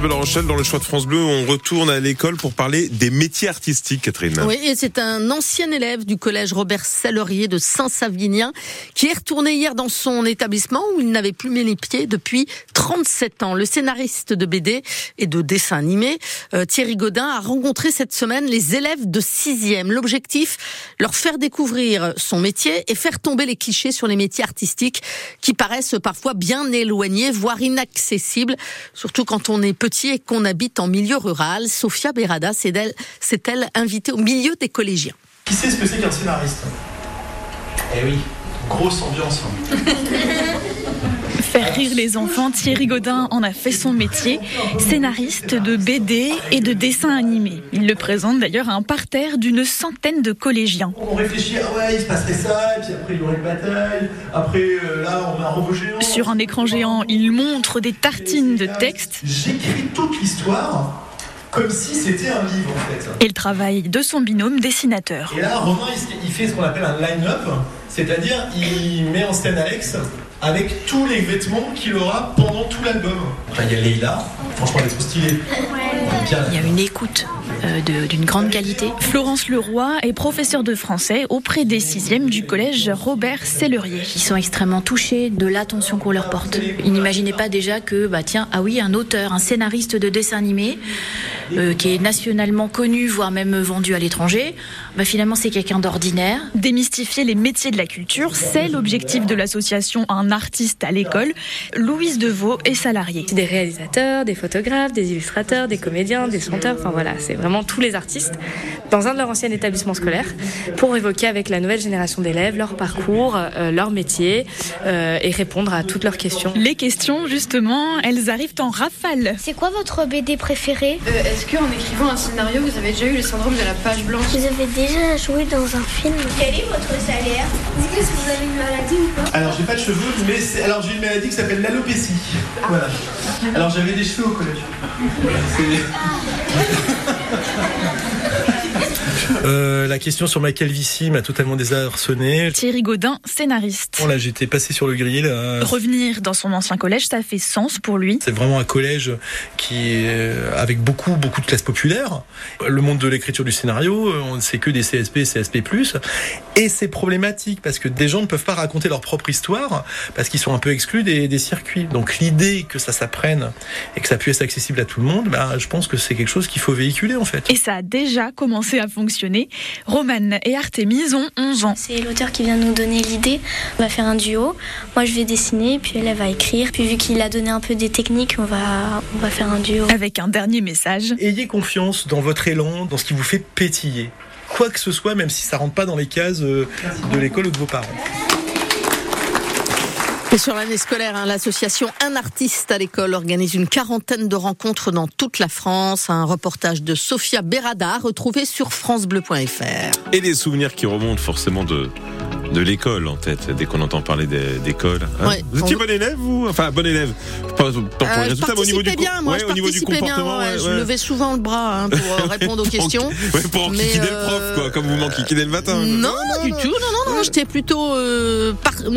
Dans le choix de France Bleu, on retourne à l'école pour parler des métiers artistiques, Catherine. Oui, et c'est un ancien élève du collège Robert Salerier de Saint-Savinien qui est retourné hier dans son établissement où il n'avait plus mis les pieds depuis 37 ans. Le scénariste de BD et de dessin animé, euh, Thierry Godin, a rencontré cette semaine les élèves de 6e. L'objectif, leur faire découvrir son métier et faire tomber les clichés sur les métiers artistiques qui paraissent parfois bien éloignés, voire inaccessibles, surtout quand on est petit et qu'on habite en milieu rural. Sophia Berada s'est-elle invitée au milieu des collégiens. Qui sait ce que c'est qu'un scénariste? Eh oui, grosse ambiance. Hein. Faire rire les enfants, Thierry Godin en a fait son métier, scénariste de BD et de dessins animés. Il le présente d'ailleurs à un parterre d'une centaine de collégiens. On réfléchit, ah ouais, il se passerait ça, et puis après il y aurait une bataille, après euh, là on a un robot géant. Sur un écran géant, il montre des tartines de texte. J'écris toute l'histoire comme si c'était un livre en fait. Et le travail de son binôme dessinateur. Et là, Romain, il fait ce qu'on appelle un line-up, c'est-à-dire il met en scène Alex avec tous les vêtements qu'il aura pendant tout l'album. Enfin, il y a Leila, franchement, elle est trop stylée. Il y a une écoute euh, d'une grande qualité. Florence Leroy est professeure de français auprès des sixièmes du collège Robert Sellerier. Ils sont extrêmement touchés de l'attention qu'on leur porte. Ils n'imaginaient pas déjà que, bah tiens, ah oui, un auteur, un scénariste de dessin animé euh, qui est nationalement connu, voire même vendu à l'étranger, bah finalement c'est quelqu'un d'ordinaire. Démystifier les métiers de la culture, c'est l'objectif de l'association Un artiste à l'école. Louise Deveau est salariée. Des réalisateurs, des photographes, des illustrateurs, des comédiens, des chanteurs, enfin voilà, c'est vraiment tous les artistes dans un de leurs anciens établissements scolaires pour évoquer avec la nouvelle génération d'élèves leur parcours, euh, leur métier euh, et répondre à toutes leurs questions. Les questions, justement, elles arrivent en rafale. C'est quoi votre BD préférée est-ce qu'en écrivant un scénario, vous avez déjà eu le syndrome de la page blanche? Vous avez déjà joué dans un film? Quel est votre salaire? Est-ce que vous avez une maladie ou pas Alors, j'ai pas de cheveux, mais alors j'ai une maladie qui s'appelle l'alopécie. Voilà. Alors, j'avais des cheveux au collège. Yeah. Euh, la question sur ma calvitie m'a totalement désarçonné. Thierry Godin, scénariste. Bon, là, j'étais passé sur le grill. Euh... Revenir dans son ancien collège, ça fait sens pour lui. C'est vraiment un collège qui est avec beaucoup, beaucoup de classes populaires. Le monde de l'écriture du scénario, c'est que des CSP, CSP+. Et c'est problématique parce que des gens ne peuvent pas raconter leur propre histoire parce qu'ils sont un peu exclus des, des circuits. Donc l'idée que ça s'apprenne et que ça puisse être accessible à tout le monde, bah, je pense que c'est quelque chose qu'il faut véhiculer en fait. Et ça a déjà commencé à fonctionner. Romane et Artemis ont 11 ans. C'est l'auteur qui vient nous donner l'idée. On va faire un duo. Moi, je vais dessiner, puis elle, elle va écrire. Puis vu qu'il a donné un peu des techniques, on va, on va faire un duo. Avec un dernier message. Ayez confiance dans votre élan, dans ce qui vous fait pétiller. Quoi que ce soit, même si ça rentre pas dans les cases de l'école ou de vos parents. Et sur l'année scolaire, hein, l'association Un artiste à l'école organise une quarantaine de rencontres dans toute la France. Un reportage de Sophia Berada retrouvé sur francebleu.fr. Et des souvenirs qui remontent forcément de, de l'école en tête, dès qu'on entend parler d'école. Hein Ouais, vous étiez on- bon élève, vous? Enfin, bon élève. Pas pour Euh, les je résultats, mais au niveau du, bien, moi, ouais, je au niveau du participais bien, comportement. ouais, je levais souvent le bras hein, pour euh, répondre aux questions. Pour Mais, enquiquiner euh, le prof, quoi, comme vous m'enquiquinez le matin. Non, du tout, non, non, non, j'étais plutôt euh, par-